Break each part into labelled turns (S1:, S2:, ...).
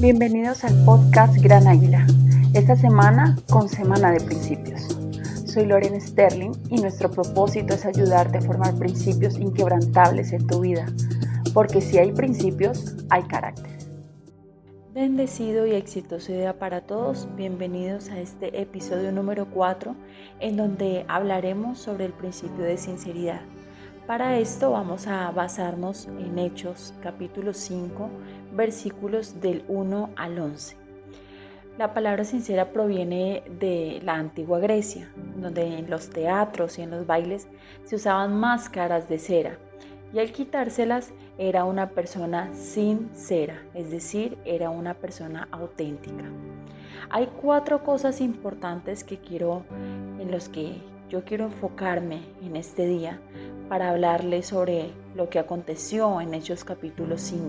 S1: Bienvenidos al podcast Gran Águila, esta semana con Semana de Principios. Soy Lorena Sterling y nuestro propósito es ayudarte a formar principios inquebrantables en tu vida, porque si hay principios, hay carácter. Bendecido y exitoso día para todos, bienvenidos a este episodio número 4 en donde hablaremos sobre el principio de sinceridad. Para esto vamos a basarnos en Hechos capítulo 5 versículos del 1 al 11. La palabra sincera proviene de la antigua Grecia, donde en los teatros y en los bailes se usaban máscaras de cera y al quitárselas era una persona sincera, es decir, era una persona auténtica. Hay cuatro cosas importantes que quiero en los que yo quiero enfocarme en este día para hablarles sobre lo que aconteció en Hechos capítulo 5.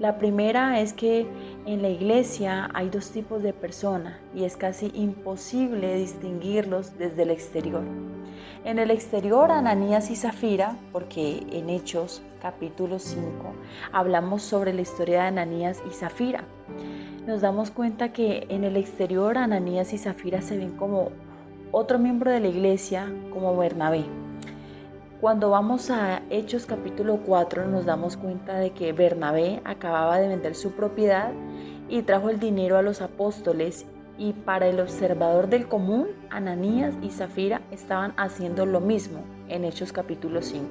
S1: La primera es que en la iglesia hay dos tipos de personas y es casi imposible distinguirlos desde el exterior. En el exterior, Ananías y Zafira, porque en Hechos capítulo 5 hablamos sobre la historia de Ananías y Zafira. Nos damos cuenta que en el exterior Ananías y Zafira se ven como otro miembro de la iglesia como Bernabé. Cuando vamos a Hechos capítulo 4 nos damos cuenta de que Bernabé acababa de vender su propiedad y trajo el dinero a los apóstoles y para el observador del común, Ananías y Zafira estaban haciendo lo mismo en Hechos capítulo 5.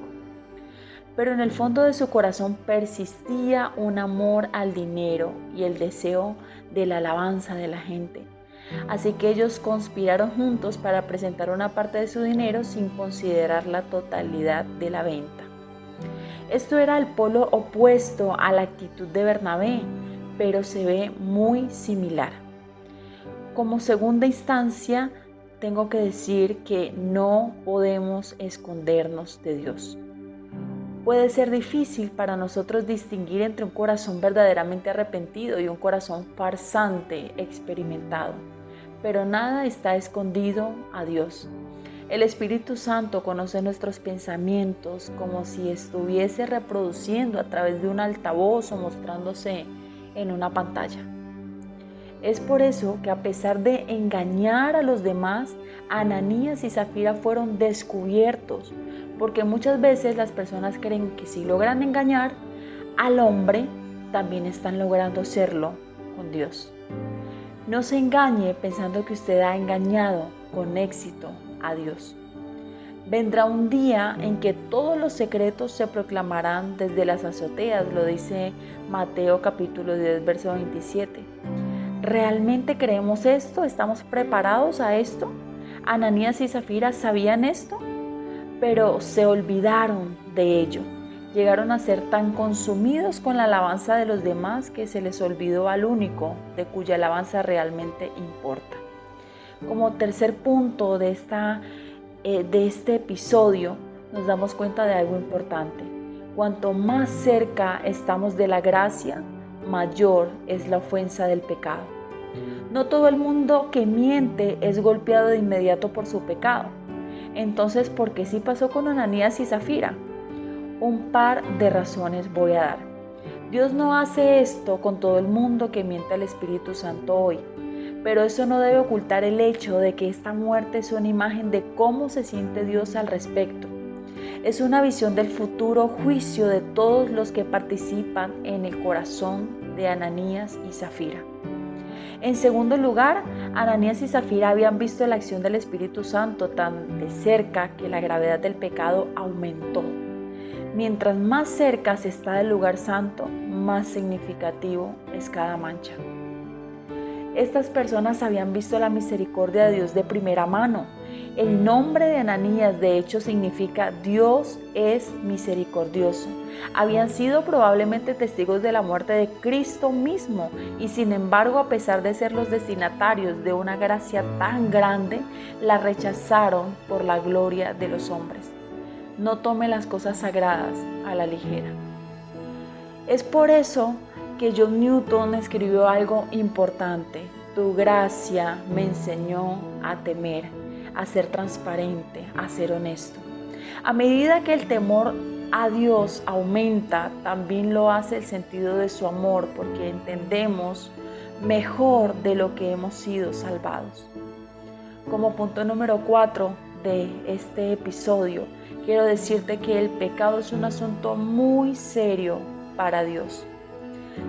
S1: Pero en el fondo de su corazón persistía un amor al dinero y el deseo de la alabanza de la gente. Así que ellos conspiraron juntos para presentar una parte de su dinero sin considerar la totalidad de la venta. Esto era el polo opuesto a la actitud de Bernabé, pero se ve muy similar. Como segunda instancia, tengo que decir que no podemos escondernos de Dios. Puede ser difícil para nosotros distinguir entre un corazón verdaderamente arrepentido y un corazón farsante experimentado pero nada está escondido a Dios. El Espíritu Santo conoce nuestros pensamientos como si estuviese reproduciendo a través de un altavoz o mostrándose en una pantalla. Es por eso que a pesar de engañar a los demás, Ananías y Zafira fueron descubiertos, porque muchas veces las personas creen que si logran engañar al hombre, también están logrando serlo con Dios. No se engañe pensando que usted ha engañado con éxito a Dios. Vendrá un día en que todos los secretos se proclamarán desde las azoteas, lo dice Mateo capítulo 10, verso 27. ¿Realmente creemos esto? ¿Estamos preparados a esto? Ananías y Zafira sabían esto, pero se olvidaron de ello llegaron a ser tan consumidos con la alabanza de los demás que se les olvidó al único de cuya alabanza realmente importa. Como tercer punto de, esta, eh, de este episodio, nos damos cuenta de algo importante. Cuanto más cerca estamos de la gracia, mayor es la ofensa del pecado. No todo el mundo que miente es golpeado de inmediato por su pecado. Entonces, ¿por qué sí pasó con Ananías y Zafira? Un par de razones voy a dar. Dios no hace esto con todo el mundo que miente al Espíritu Santo hoy, pero eso no debe ocultar el hecho de que esta muerte es una imagen de cómo se siente Dios al respecto. Es una visión del futuro juicio de todos los que participan en el corazón de Ananías y Zafira. En segundo lugar, Ananías y Zafira habían visto la acción del Espíritu Santo tan de cerca que la gravedad del pecado aumentó. Mientras más cerca se está del lugar santo, más significativo es cada mancha. Estas personas habían visto la misericordia de Dios de primera mano. El nombre de Ananías de hecho significa Dios es misericordioso. Habían sido probablemente testigos de la muerte de Cristo mismo y sin embargo a pesar de ser los destinatarios de una gracia tan grande, la rechazaron por la gloria de los hombres no tome las cosas sagradas a la ligera. Es por eso que John Newton escribió algo importante. Tu gracia me enseñó a temer, a ser transparente, a ser honesto. A medida que el temor a Dios aumenta, también lo hace el sentido de su amor, porque entendemos mejor de lo que hemos sido salvados. Como punto número cuatro de este episodio, quiero decirte que el pecado es un asunto muy serio para Dios.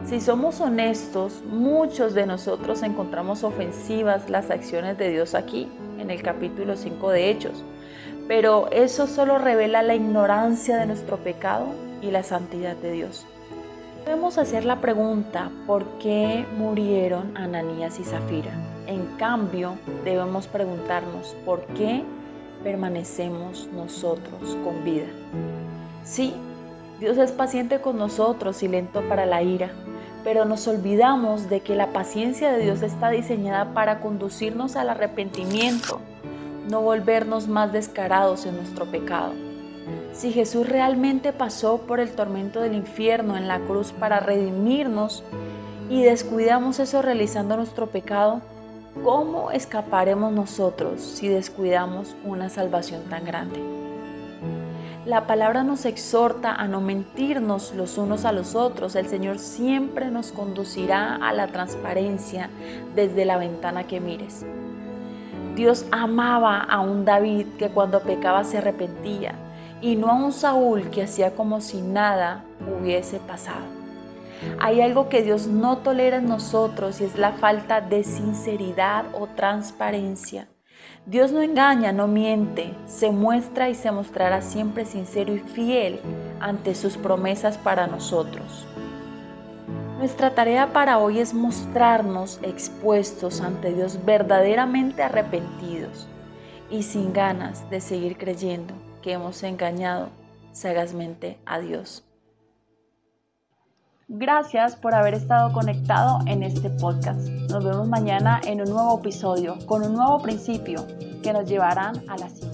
S1: Si somos honestos, muchos de nosotros encontramos ofensivas las acciones de Dios aquí, en el capítulo 5 de Hechos, pero eso solo revela la ignorancia de nuestro pecado y la santidad de Dios. Debemos hacer la pregunta, ¿por qué murieron Ananías y Zafira? En cambio, debemos preguntarnos, ¿por qué permanecemos nosotros con vida? Sí, Dios es paciente con nosotros y lento para la ira, pero nos olvidamos de que la paciencia de Dios está diseñada para conducirnos al arrepentimiento, no volvernos más descarados en nuestro pecado. Si Jesús realmente pasó por el tormento del infierno en la cruz para redimirnos y descuidamos eso realizando nuestro pecado, ¿cómo escaparemos nosotros si descuidamos una salvación tan grande? La palabra nos exhorta a no mentirnos los unos a los otros. El Señor siempre nos conducirá a la transparencia desde la ventana que mires. Dios amaba a un David que cuando pecaba se arrepentía y no a un Saúl que hacía como si nada hubiese pasado. Hay algo que Dios no tolera en nosotros y es la falta de sinceridad o transparencia. Dios no engaña, no miente, se muestra y se mostrará siempre sincero y fiel ante sus promesas para nosotros. Nuestra tarea para hoy es mostrarnos expuestos ante Dios verdaderamente arrepentidos y sin ganas de seguir creyendo que hemos engañado sagazmente a Dios. Gracias por haber estado conectado en este podcast. Nos vemos mañana en un nuevo episodio con un nuevo principio que nos llevarán a la cita.